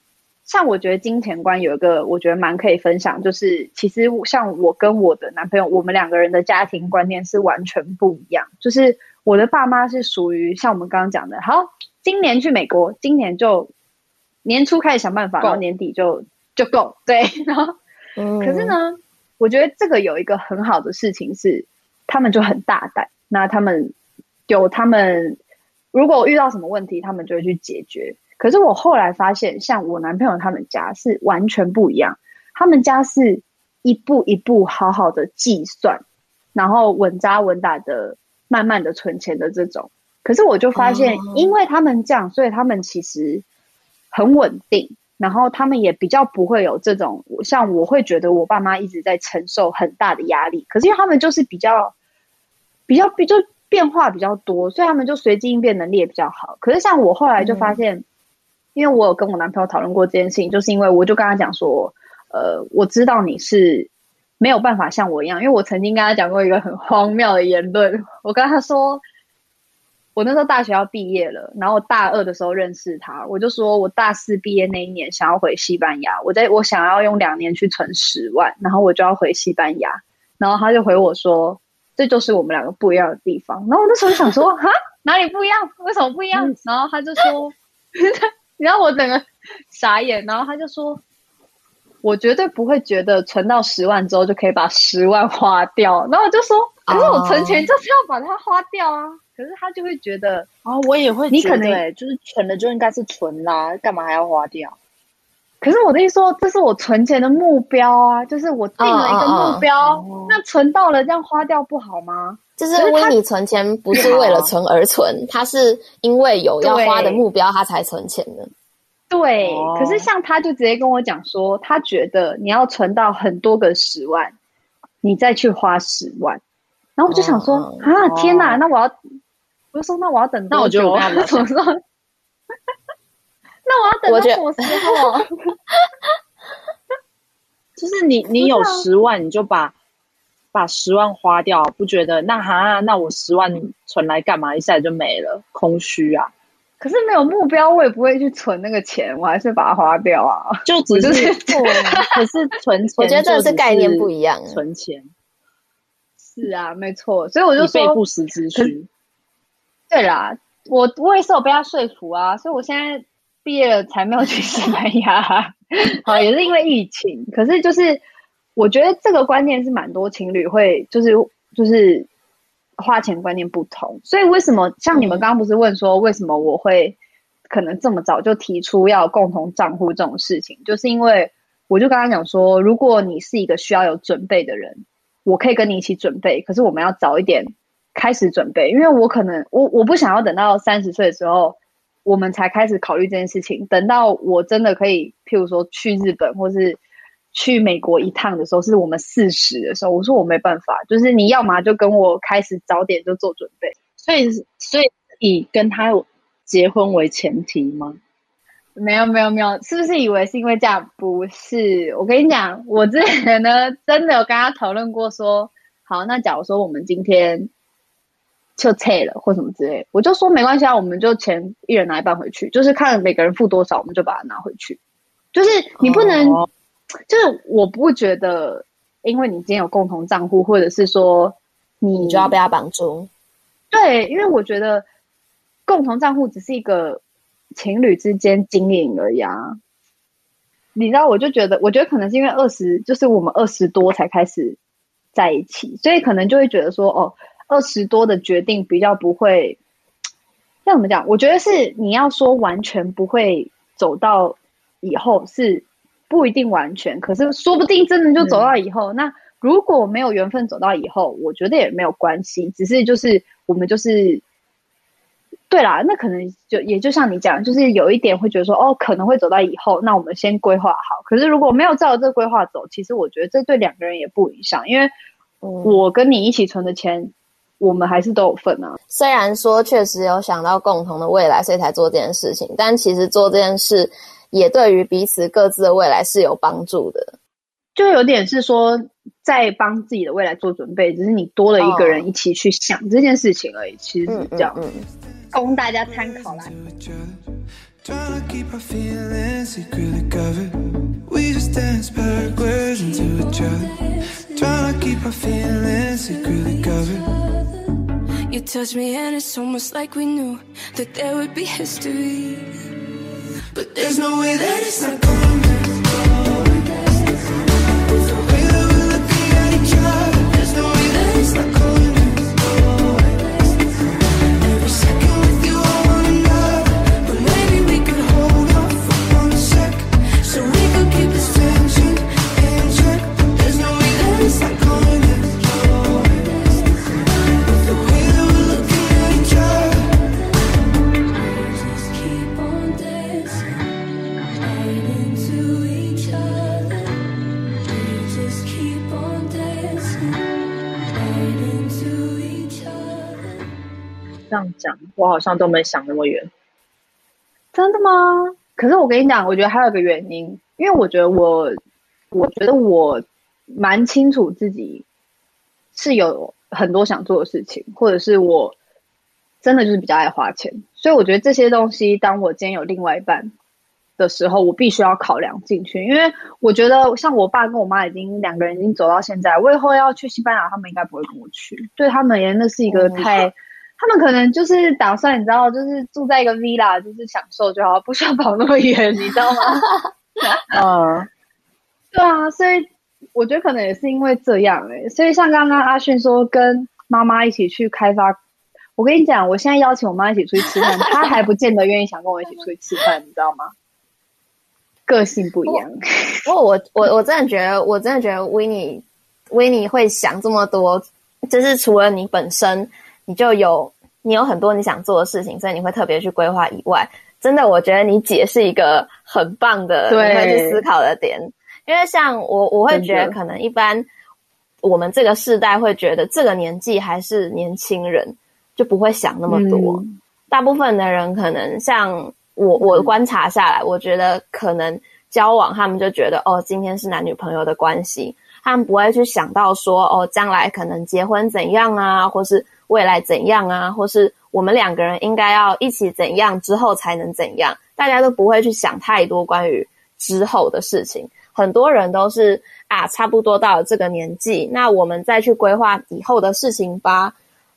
像我觉得金钱观有一个，我觉得蛮可以分享，就是其实像我跟我的男朋友，我们两个人的家庭观念是完全不一样。就是我的爸妈是属于像我们刚刚讲的，好，今年去美国，今年就年初开始想办法，然后年底就就够，对。然后，可是呢，我觉得这个有一个很好的事情是，他们就很大胆，那他们有他们如果遇到什么问题，他们就会去解决。可是我后来发现，像我男朋友他们家是完全不一样。他们家是一步一步好好的计算，然后稳扎稳打的慢慢的存钱的这种。可是我就发现，因为他们这样，所以他们其实很稳定，然后他们也比较不会有这种像我会觉得我爸妈一直在承受很大的压力。可是因为他们就是比较比较比就变化比较多，所以他们就随机应变能力也比较好。可是像我后来就发现。因为我有跟我男朋友讨论过这件事情，就是因为我就跟他讲说，呃，我知道你是没有办法像我一样，因为我曾经跟他讲过一个很荒谬的言论。我跟他说，我那时候大学要毕业了，然后我大二的时候认识他，我就说我大四毕业那一年想要回西班牙，我在我想要用两年去存十万，然后我就要回西班牙，然后他就回我说，这就是我们两个不一样的地方。然后我那时候想说，哈，哪里不一样？为什么不一样？然后他就说。然后我整个傻眼，然后他就说：“我绝对不会觉得存到十万之后就可以把十万花掉。”然后我就说：“可是我存钱就是要把它花掉啊！”可是他就会觉得：“哦，我也会你可能就是存了就应该是存啦，干嘛还要花掉？”可是我的意思说，这是我存钱的目标啊，就是我定了一个目标，哦哦哦，那存到了这样花掉不好吗？就是因为你存钱不是为了存而存，他是因为有要花的目标，他才存钱的。对，可是像他就直接跟我讲说，他觉得你要存到很多个十万，你再去花十万。然后我就想说啊，天哪，那我要，我就说那我要等多久？那我说，那我要等到什么时候？就是你，你有十万，你就把。把十万花掉，不觉得那哈？那我十万存来干嘛？一下子就没了，空虚啊！可是没有目标，我也不会去存那个钱，我还是把它花掉啊。就 只是存，可是存钱，我觉得这是概念不一样。存钱是啊，没错，所以我就说备不时之需。对啦，我我也是有被他说服啊，所以我现在毕业了才没有去西班牙。好，也是因为疫情，可是就是。我觉得这个观念是蛮多情侣会就是就是花钱观念不同，所以为什么像你们刚刚不是问说为什么我会可能这么早就提出要共同账户这种事情，就是因为我就刚刚讲说，如果你是一个需要有准备的人，我可以跟你一起准备，可是我们要早一点开始准备，因为我可能我我不想要等到三十岁的时候我们才开始考虑这件事情，等到我真的可以，譬如说去日本或是。去美国一趟的时候，是我们四十的时候，我说我没办法，就是你要嘛就跟我开始早点就做准备，所以所以以跟他结婚为前提吗？没有没有没有，是不是以为是因为这样？不是，我跟你讲，我之前呢真的有跟他讨论过说，说好，那假如说我们今天就退了或什么之类，我就说没关系啊，我们就钱一人拿一半回去，就是看每个人付多少，我们就把它拿回去。就是你不能，哦、就是我不觉得，因为你今天有共同账户，或者是说你，你就要被他绑住。对，因为我觉得共同账户只是一个。情侣之间经营而已啊，你知道，我就觉得，我觉得可能是因为二十，就是我们二十多才开始在一起，所以可能就会觉得说，哦，二十多的决定比较不会，要怎么讲？我觉得是你要说完全不会走到以后是不一定完全，可是说不定真的就走到以后。嗯、那如果没有缘分走到以后，我觉得也没有关系，只是就是我们就是。对啦，那可能就也就像你讲，就是有一点会觉得说，哦，可能会走到以后，那我们先规划好。可是如果没有照这个规划走，其实我觉得这对两个人也不影响，因为我跟你一起存的钱，嗯、我们还是都有份啊。虽然说确实有想到共同的未来，所以才做这件事情，但其实做这件事也对于彼此各自的未来是有帮助的。就有点是说在帮自己的未来做准备，只是你多了一个人一起去想这件事情而已。其实是这样。嗯嗯嗯供大家参考啦。You touch me and it's almost like we knew that there would be history. But there's no way that it's not going to There's no way that it's not going 这样讲，我好像都没想那么远。真的吗？可是我跟你讲，我觉得还有个原因，因为我觉得我，我觉得我蛮清楚自己是有很多想做的事情，或者是我真的就是比较爱花钱，所以我觉得这些东西，当我今天有另外一半的时候，我必须要考量进去。因为我觉得，像我爸跟我妈已经两个人已经走到现在，我以后要去西班牙，他们应该不会跟我去。对他们而言，那是一个太。他们可能就是打算，你知道，就是住在一个 villa，就是享受就好，不需要跑那么远，你知道吗？嗯，对啊，所以我觉得可能也是因为这样诶、欸，所以像刚刚阿迅说跟妈妈一起去开发，我跟你讲，我现在邀请我妈一起出去吃饭，她还不见得愿意想跟我一起出去吃饭，你知道吗？个性不一样。不过我我我真的觉得，我真的觉得维尼维尼会想这么多，就是除了你本身。你就有你有很多你想做的事情，所以你会特别去规划以外，真的，我觉得你姐是一个很棒的，你会去思考的点。因为像我，我会觉得可能一般我们这个世代会觉得这个年纪还是年轻人，就不会想那么多。嗯、大部分的人可能像我，我观察下来，我觉得可能交往他们就觉得哦，今天是男女朋友的关系，他们不会去想到说哦，将来可能结婚怎样啊，或是。未来怎样啊？或是我们两个人应该要一起怎样之后才能怎样？大家都不会去想太多关于之后的事情。很多人都是啊，差不多到了这个年纪，那我们再去规划以后的事情吧。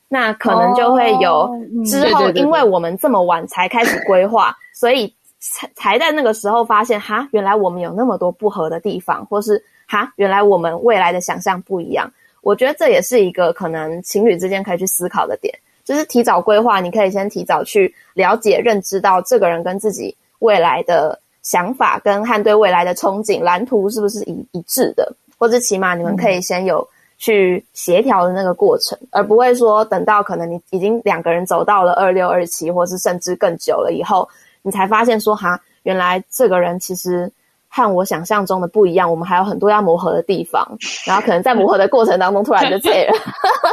那可能就会有之后，因为我们这么晚才开始规划，所以才才在那个时候发现，哈，原来我们有那么多不合的地方，或是哈，原来我们未来的想象不一样。我觉得这也是一个可能情侣之间可以去思考的点，就是提早规划，你可以先提早去了解、认知到这个人跟自己未来的想法跟和对未来的憧憬蓝图是不是一一致的，或者起码你们可以先有去协调的那个过程，嗯、而不会说等到可能你已经两个人走到了二六二七，或是甚至更久了以后，你才发现说哈，原来这个人其实。和我想象中的不一样，我们还有很多要磨合的地方，然后可能在磨合的过程当中突然就退了。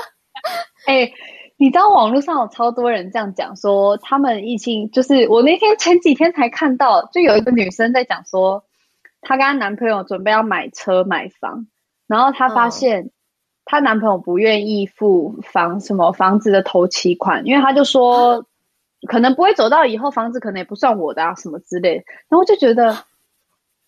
哎、欸，你知道网络上有超多人这样讲说，他们疫情就是我那天前几天才看到，就有一个女生在讲说，她跟她男朋友准备要买车买房，然后她发现她男朋友不愿意付房什么房子的头期款，因为他就说 可能不会走到以后房子可能也不算我的啊什么之类的，然后就觉得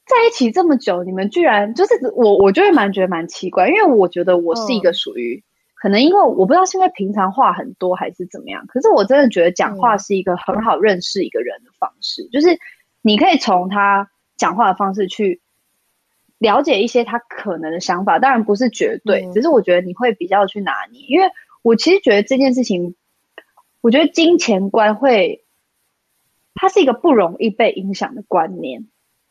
在一起这么久，你们居然就是我，我就会蛮觉得蛮奇怪，因为我觉得我是一个属于。可能因为我不知道是因为平常话很多还是怎么样，可是我真的觉得讲话是一个很好认识一个人的方式，嗯、就是你可以从他讲话的方式去了解一些他可能的想法，当然不是绝对，嗯、只是我觉得你会比较去拿捏。因为我其实觉得这件事情，我觉得金钱观会，它是一个不容易被影响的观念，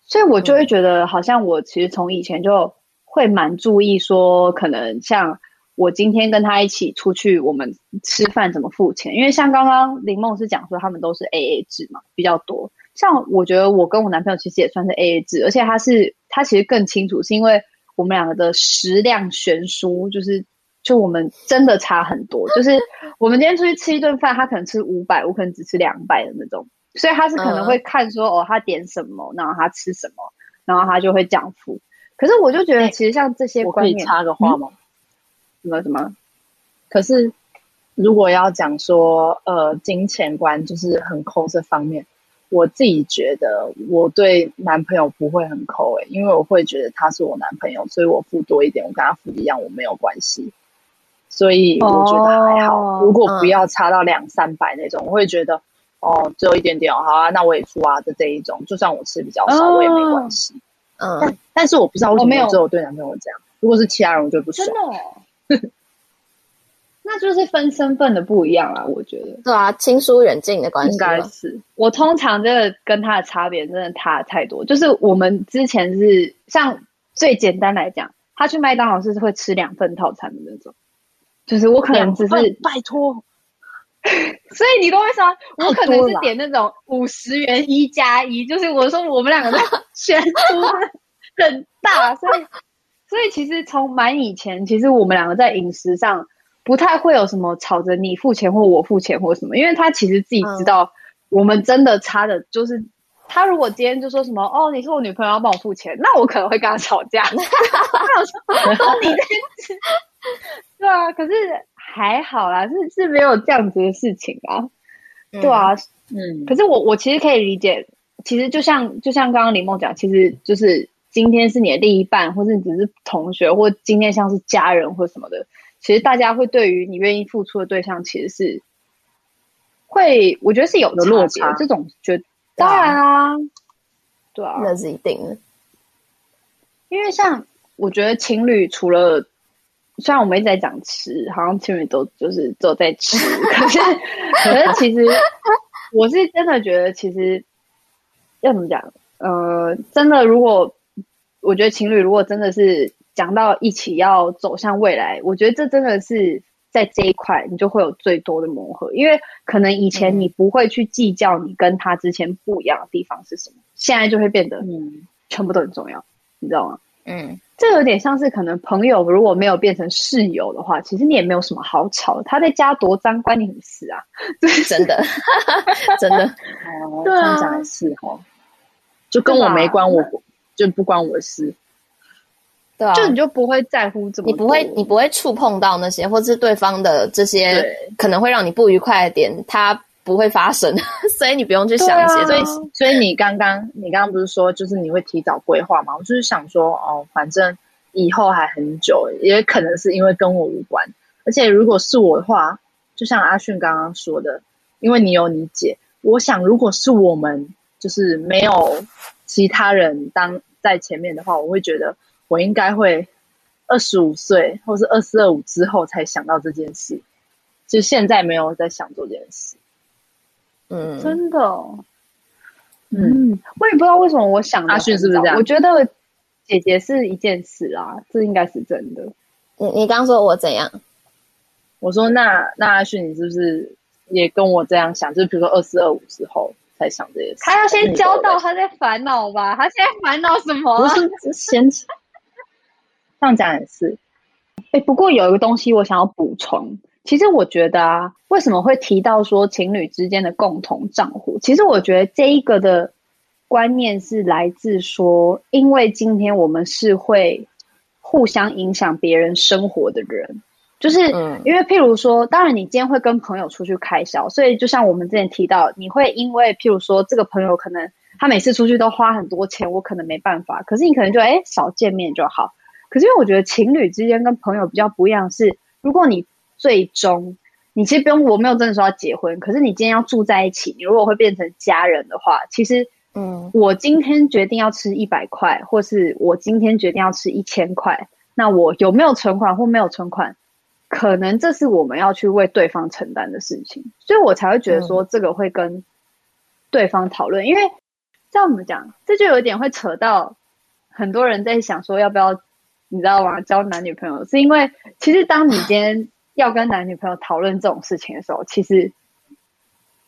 所以我就会觉得好像我其实从以前就会蛮注意说，可能像。我今天跟他一起出去，我们吃饭怎么付钱？因为像刚刚林梦是讲说，他们都是 AA 制嘛，比较多。像我觉得我跟我男朋友其实也算是 AA 制，而且他是他其实更清楚，是因为我们两个的食量悬殊，就是就我们真的差很多。就是我们今天出去吃一顿饭，他可能吃五百，我可能只吃两百的那种，所以他是可能会看说、嗯、哦，他点什么，然后他吃什么，然后他就会这样付。可是我就觉得，其实像这些观念，我可以插个话吗？嗯什么什么？可是，如果要讲说，呃，金钱观就是很抠这方面，我自己觉得我对男朋友不会很抠诶、欸，因为我会觉得他是我男朋友，所以我付多一点，我跟他付一样，我没有关系。所以我觉得还好。哦、如果不要差到两三百那种，嗯、我会觉得哦，只有一点点，好啊，那我也出啊的这一种，就算我吃比较少，哦、我也没关系。嗯，但但是我不知道为什么只有对男朋友这样，如果是其他人，我就不爽。真的、哦。那就是分身份的不一样啊，我觉得。对啊，亲疏远近的关系。应该是。我通常真的跟他的差别真的差太多。就是我们之前是像最简单来讲，他去麦当劳是会吃两份套餐的那种。就是我可能只是拜托，所以你都会说？我可能是点那种五十元一加一，就是我说我们两个的悬殊很大，所以。所以其实从蛮以前，其实我们两个在饮食上不太会有什么吵着你付钱或我付钱或什么，因为他其实自己知道我们真的差的就是，他如果今天就说什么哦，你是我女朋友要帮我付钱，那我可能会跟他吵架。那 我说你在吃，对啊，可是还好啦，是是没有这样子的事情啊，对啊，嗯，可是我我其实可以理解，其实就像就像刚刚林梦讲，其实就是。今天是你的另一半，或是你只是同学，或今天像是家人或什么的，其实大家会对于你愿意付出的对象，其实是会，我觉得是有的落差。这种觉当然啊，对啊，那是一定的。因为像我觉得情侣除了，虽然我们一直在讲吃，好像情侣都就是都在吃，可是可是其实我是真的觉得，其实要怎么讲？呃，真的如果。我觉得情侣如果真的是讲到一起要走向未来，我觉得这真的是在这一块你就会有最多的磨合，因为可能以前你不会去计较你跟他之前不一样的地方是什么，现在就会变得嗯，全部都很重要，你知道吗？嗯，这有点像是可能朋友如果没有变成室友的话，其实你也没有什么好吵的，他在家多脏关你什么事啊？对，真的，真的，哦，对啊，是哦，就跟我没关我。就不关我的事，对啊，就你就不会在乎这么，你不会，你不会触碰到那些，或是对方的这些可能会让你不愉快的点，它不会发生，所以你不用去想一些。所以，所以你刚刚，你刚刚不是说，就是你会提早规划吗？我就是想说，哦，反正以后还很久，也可能是因为跟我无关。而且，如果是我的话，就像阿迅刚刚说的，因为你有你姐，我想，如果是我们，就是没有。其他人当在前面的话，我会觉得我应该会二十五岁，或是二十二五之后才想到这件事，就现在没有在想做这件事。嗯，真的，嗯，嗯，我也不知道为什么我想阿迅是不是这样？我觉得姐姐是一件事啊，这应该是真的。你你刚说我怎样？我说那那阿迅你是不是也跟我这样想？就是比如说二四二五之后。才想这些事。他要先交到他在烦恼吧？他现在烦恼什么、啊？不是先这样讲也是。哎、欸，不过有一个东西我想要补充。其实我觉得啊，为什么会提到说情侣之间的共同账户？其实我觉得这一个的观念是来自说，因为今天我们是会互相影响别人生活的人，就是因为譬如说，当然你今天会跟朋友出去开销，所以就像我们之前提到，你会因为譬如说这个朋友可能他每次出去都花很多钱，我可能没办法，可是你可能就哎少见面就好。可是因为我觉得情侣之间跟朋友比较不一样是，如果你最终，你其实不用，我没有真的说要结婚。可是你今天要住在一起，你如果会变成家人的话，其实，嗯，我今天决定要吃一百块，或是我今天决定要吃一千块，那我有没有存款或没有存款，可能这是我们要去为对方承担的事情，所以我才会觉得说这个会跟对方讨论，嗯、因为这样我们讲，这就有点会扯到很多人在想说要不要，你知道吗？交男女朋友是因为其实当你今天。要跟男女朋友讨论这种事情的时候，其实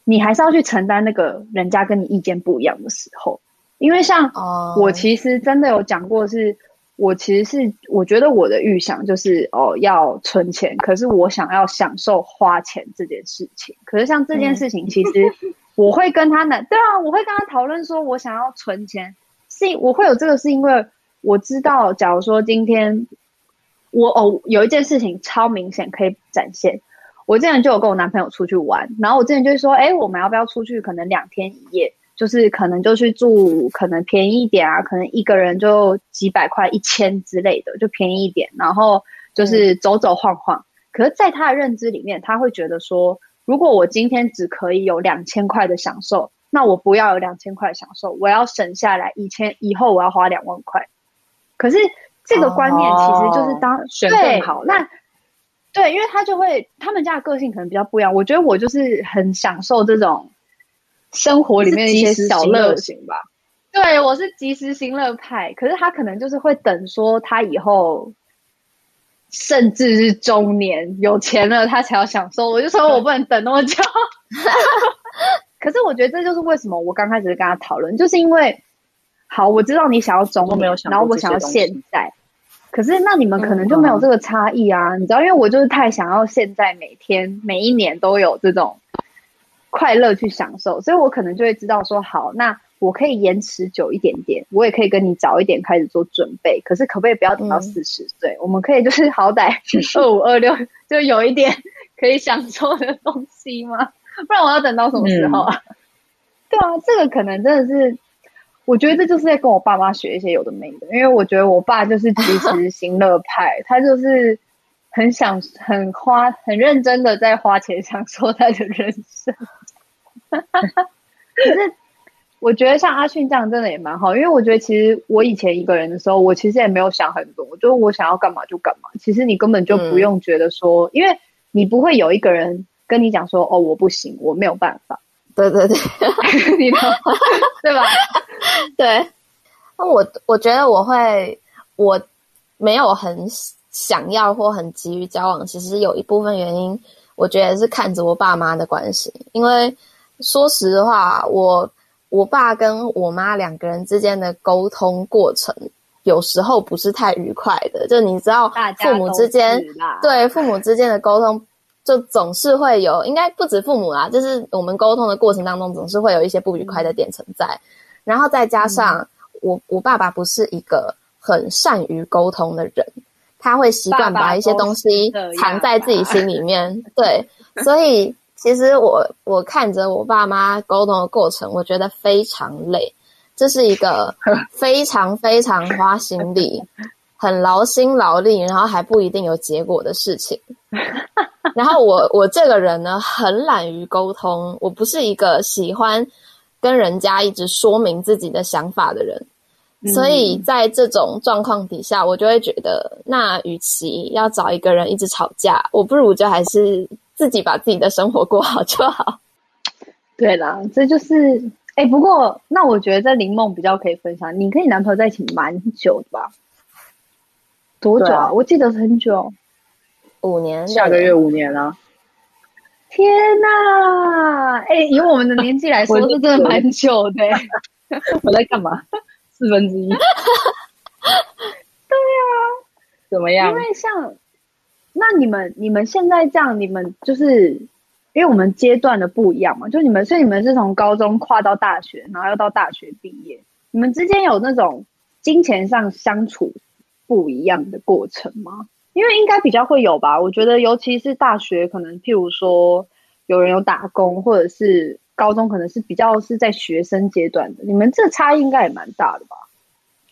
你还是要去承担那个人家跟你意见不一样的时候，因为像我其实真的有讲过是，是我其实是我觉得我的预想就是哦要存钱，可是我想要享受花钱这件事情。可是像这件事情，其实我会跟他男对啊，我会跟他讨论说，我想要存钱，是我会有这个是因为我知道，假如说今天。我哦，有一件事情超明显可以展现。我之前就有跟我男朋友出去玩，然后我之前就是说，哎，我们要不要出去？可能两天一夜，就是可能就去住，可能便宜一点啊，可能一个人就几百块、一千之类的，就便宜一点。然后就是走走晃晃。嗯。可是，在他的认知里面，他会觉得说，如果我今天只可以有两千块的享受，那我不要有两千块的享受，我要省下来一千，以后我要花两万块。可是。这个观念其实就是当、哦、选更好，那对，因为他就会他们家的个性可能比较不一样。我觉得我就是很享受这种生活里面的一些小乐型吧。对，我是及时行乐派，可是他可能就是会等说他以后甚至是中年有钱了，他才要享受。我就说我不能等那么久。可是我觉得这就是为什么我刚开始跟他讨论，就是因为。好，我知道你想要中年，然后我想要现在，可是那你们可能就没有这个差异啊，嗯，你知道，因为我就是太想要现在每天每一年都有这种快乐去享受，所以我可能就会知道说，好，那我可以延迟久一点点，我也可以跟你早一点开始做准备，可是可不可以不要等到四十岁？我们可以就是好歹 二五二六就有一点可以享受的东西吗？不然我要等到什么时候啊？嗯、对啊，这个可能真的是。我觉得这就是在跟我爸妈学一些有的没的，因为我觉得我爸就是及时 行乐派，他就是很想很花很认真的在花钱享受他的人生。可是我觉得像阿迅这样真的也蛮好，因为我觉得其实我以前一个人的时候，我其实也没有想很多，就我想要干嘛就干嘛。其实你根本就不用觉得说，嗯、因为你不会有一个人跟你讲说，哦，我不行，我没有办法。对对对，你懂 对吧？对，那我我觉得我会，我没有很想要或很急于交往。其实有一部分原因，我觉得是看着我爸妈的关系。因为说实话，我我爸跟我妈两个人之间的沟通过程，有时候不是太愉快的。就你知道，父母之间对父母之间的沟通。就总是会有，应该不止父母啦，就是我们沟通的过程当中，总是会有一些不愉快的点存在。嗯、然后再加上我，我爸爸不是一个很善于沟通的人，他会习惯把一些东西藏在自己心里面。对，所以其实我我看着我爸妈沟通的过程，我觉得非常累，这是一个非常非常花心力、很劳心劳力，然后还不一定有结果的事情。然后我我这个人呢，很懒于沟通，我不是一个喜欢跟人家一直说明自己的想法的人，嗯、所以在这种状况底下，我就会觉得，那与其要找一个人一直吵架，我不如就还是自己把自己的生活过好就好。对啦，这就是哎，不过那我觉得在林梦比较可以分享，你跟你男朋友在一起蛮久的吧？多久啊？我记得很久。五年，下个月五年啊。天哪！哎、欸，以我们的年纪来说，这真的蛮久的。我在干嘛？四分之一。对啊，怎么样？因为像那你们，你们现在这样，你们就是因为我们阶段的不一样嘛，就你们，所以你们是从高中跨到大学，然后又到大学毕业，你们之间有那种金钱上相处不一样的过程吗？因为应该比较会有吧，我觉得尤其是大学，可能譬如说有人有打工，或者是高中可能是比较是在学生阶段的，你们这差异应该也蛮大的吧？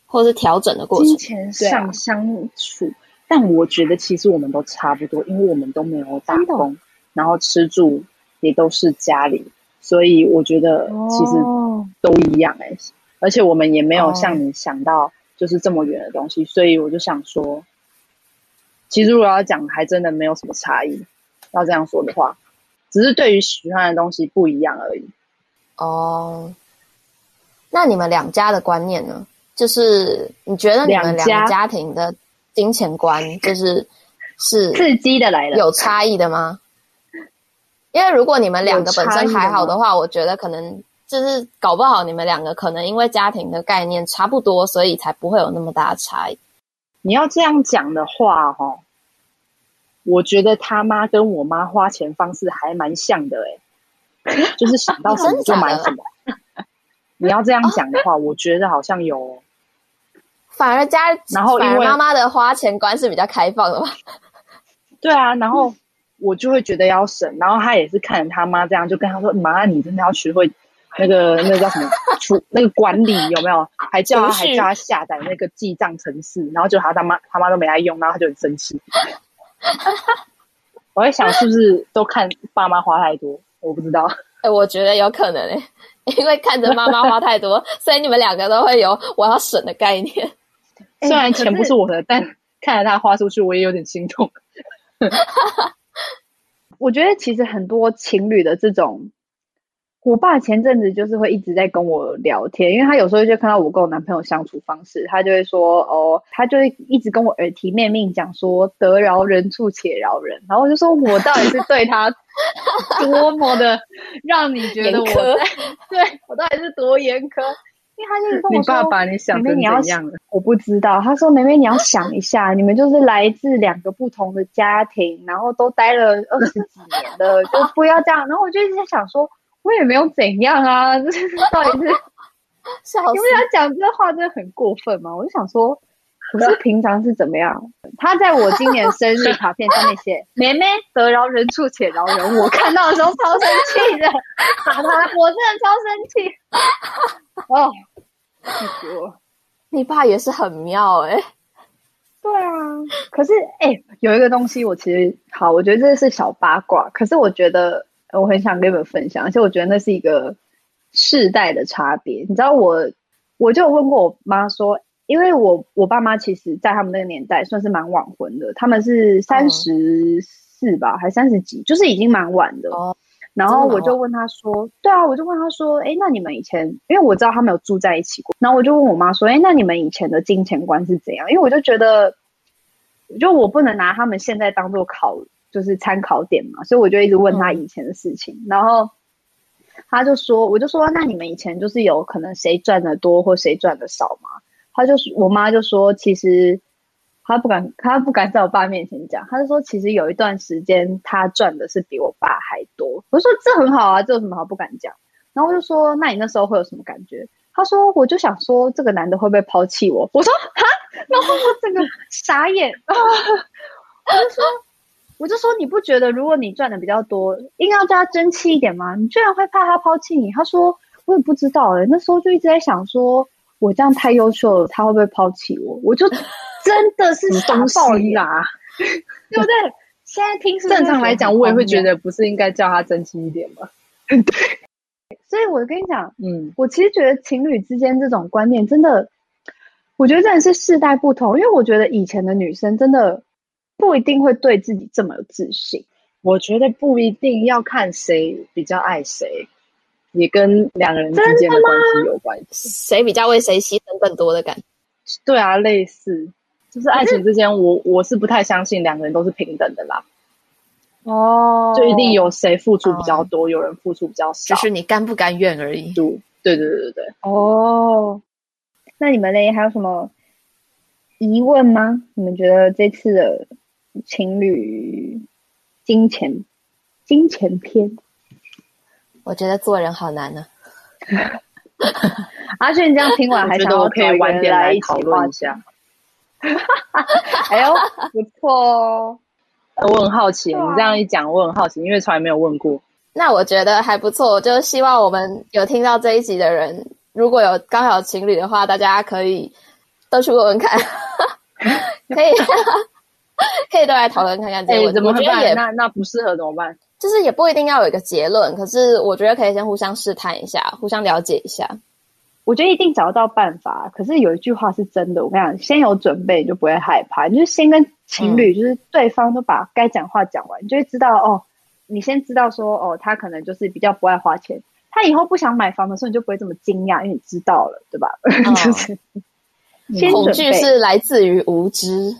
或者是调整的过程，金钱上相处，啊、但我觉得其实我们都差不多，因为我们都没有打工，然后吃住也都是家里，所以我觉得其实都一样哎、欸，哦、而且我们也没有像你想到就是这么远的东西，所以我就想说。其实如果要讲，还真的没有什么差异。要这样说的话，只是对于喜欢的东西不一样而已。哦，那你们两家的观念呢？就是你觉得你们两个家庭的金钱观，就是是刺激的来了，有差异的吗？因为如果你们两个本身还好的话，我觉得可能就是搞不好你们两个可能因为家庭的概念差不多，所以才不会有那么大的差异。你要这样讲的话，哈，我觉得他妈跟我妈花钱方式还蛮像的，哎 就是想到什么就买什么。你要这样讲的话，我觉得好像有。反而家，然后因为妈妈的花钱观是比较开放的嘛。对啊，然后我就会觉得要省，然后他也是看着他妈这样，就跟他说：“妈，你真的要学会。”那个那个叫什么？出那个管理有没有？还叫他还叫他下载那个记账程式，然后就他他妈他妈都没来用，然后他就很生气。我在想是不是都看爸妈花太多？我不知道。哎、欸，我觉得有可能哎、欸，因为看着妈妈花太多，所以你们两个都会有我要省的概念。虽然钱不是我的，欸、但看着他花出去，我也有点心痛。我觉得其实很多情侣的这种。我爸前阵子就是会一直在跟我聊天，因为他有时候就看到我跟我男朋友相处方式，他就会说哦，他就会一直跟我耳提面命讲说得饶人处且饶人，然后我就说我到底是对他多么的让你觉得我在对我到底是多严苛？因为他就是跟我说，你爸爸你想成怎样了？我不知道。他说妹妹你要想一下，你们就是来自两个不同的家庭，然后都待了二十几年的，就不要这样。然后我就一直在想说。我也没有怎样啊，到底是，笑死，因为他讲这话真的很过分嘛。我就想说，我是平常是怎么样？他在我今年生日卡片上面写 “妹妹得饶人处且饶人”，我看到的时候超生气的，打他，我真的超生气。哦，气死我！你爸也是很妙哎、欸。对啊，可是哎、欸，有一个东西我其实好，我觉得这是小八卦，可是我觉得。我很想跟你们分享，而且我觉得那是一个世代的差别。你知道我，我我就问过我妈说，因为我我爸妈其实在他们那个年代算是蛮晚婚的，他们是三十四吧，哦、还三十几，就是已经蛮晚的。哦、然后我就问他说，对啊，我就问他说，哎，那你们以前，因为我知道他们有住在一起过，然后我就问我妈说，哎，那你们以前的金钱观是怎样？因为我就觉得，就我不能拿他们现在当做考。就是参考点嘛，所以我就一直问他以前的事情，嗯、然后他就说，我就说，那你们以前就是有可能谁赚的多或谁赚的少吗？他就我妈就说，其实他不敢，他不敢在我爸面前讲，他就说，其实有一段时间他赚的是比我爸还多。我说这很好啊，这有什么好不敢讲？然后我就说，那你那时候会有什么感觉？他说，我就想说，这个男的会不会抛弃我？我说哈，然后我整个傻眼啊，我就说。我就说，你不觉得如果你赚的比较多，应该要叫他争气一点吗？你居然会怕他抛弃你？他说我也不知道哎、欸，那时候就一直在想说，我这样太优秀了，他会不会抛弃我？我就真的是傻爆啦，对不对？现在听正常来讲，我也会觉得不是应该叫他争气一点吗？对，所以我跟你讲，嗯，我其实觉得情侣之间这种观念真的，我觉得真的是世代不同，因为我觉得以前的女生真的。不一定会对自己这么有自信，我觉得不一定要看谁比较爱谁，也跟两个人之间的关系有关系，谁比较为谁牺牲更多的感觉。对啊，类似，就是爱情之间，我我是不太相信两个人都是平等的啦。哦，就一定有谁付出比较多，哦、有人付出比较少，就是你甘不甘愿而已。对对对对对。哦，那你们呢？还有什么疑问吗？你们觉得这次的情侣金钱金钱篇？我觉得做人好难呢、啊。阿轩，你这样听完，还想我可以晚点来讨论一下。哎呦，不错哦！我很好奇，啊、你这样一讲，我很好奇，因为从来没有问过。那我觉得还不错，我就希望我们有听到这一集的人，如果有刚好情侣的话，大家可以都去问问看，可以 可以都来讨论看看这个问题。欸、怎么办？那那不适合怎么办？就是也不一定要有一个结论，可是我觉得可以先互相试探一下，互相了解一下。我觉得一定找得到办法。可是有一句话是真的，我跟你讲，先有准备你就不会害怕。你就先跟情侣，就是对方都把该讲话讲完，嗯、你就会知道哦。你先知道说哦，他可能就是比较不爱花钱。他以后不想买房的时候，你就不会这么惊讶，因为你知道了，对吧？哦、就是先恐惧是来自于无知。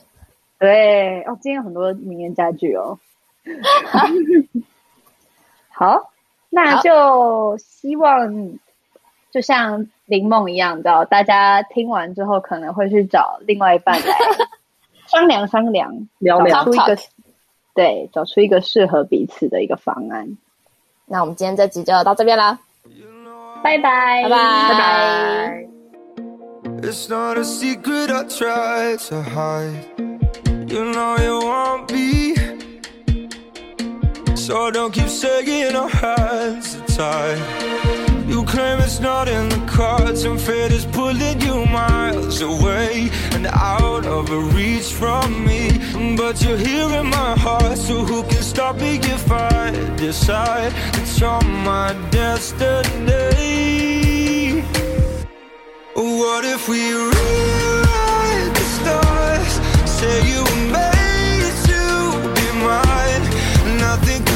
对哦，今天有很多名言佳句哦。好，那就希望就像林梦一样的，大家听完之后可能会去找另外一半来商量商量，聊聊出一个对，找出一个适合彼此的一个方案。那我们今天这集就到这边啦，拜拜，拜拜，拜拜。You know you want me. So don't keep shaking our hands tight. You claim it's not in the cards and fate is pulling you miles away and out of reach from me. But you're here in my heart, so who can stop me if I decide it's you're my destiny? What if we say you were made to be mine. Nothing.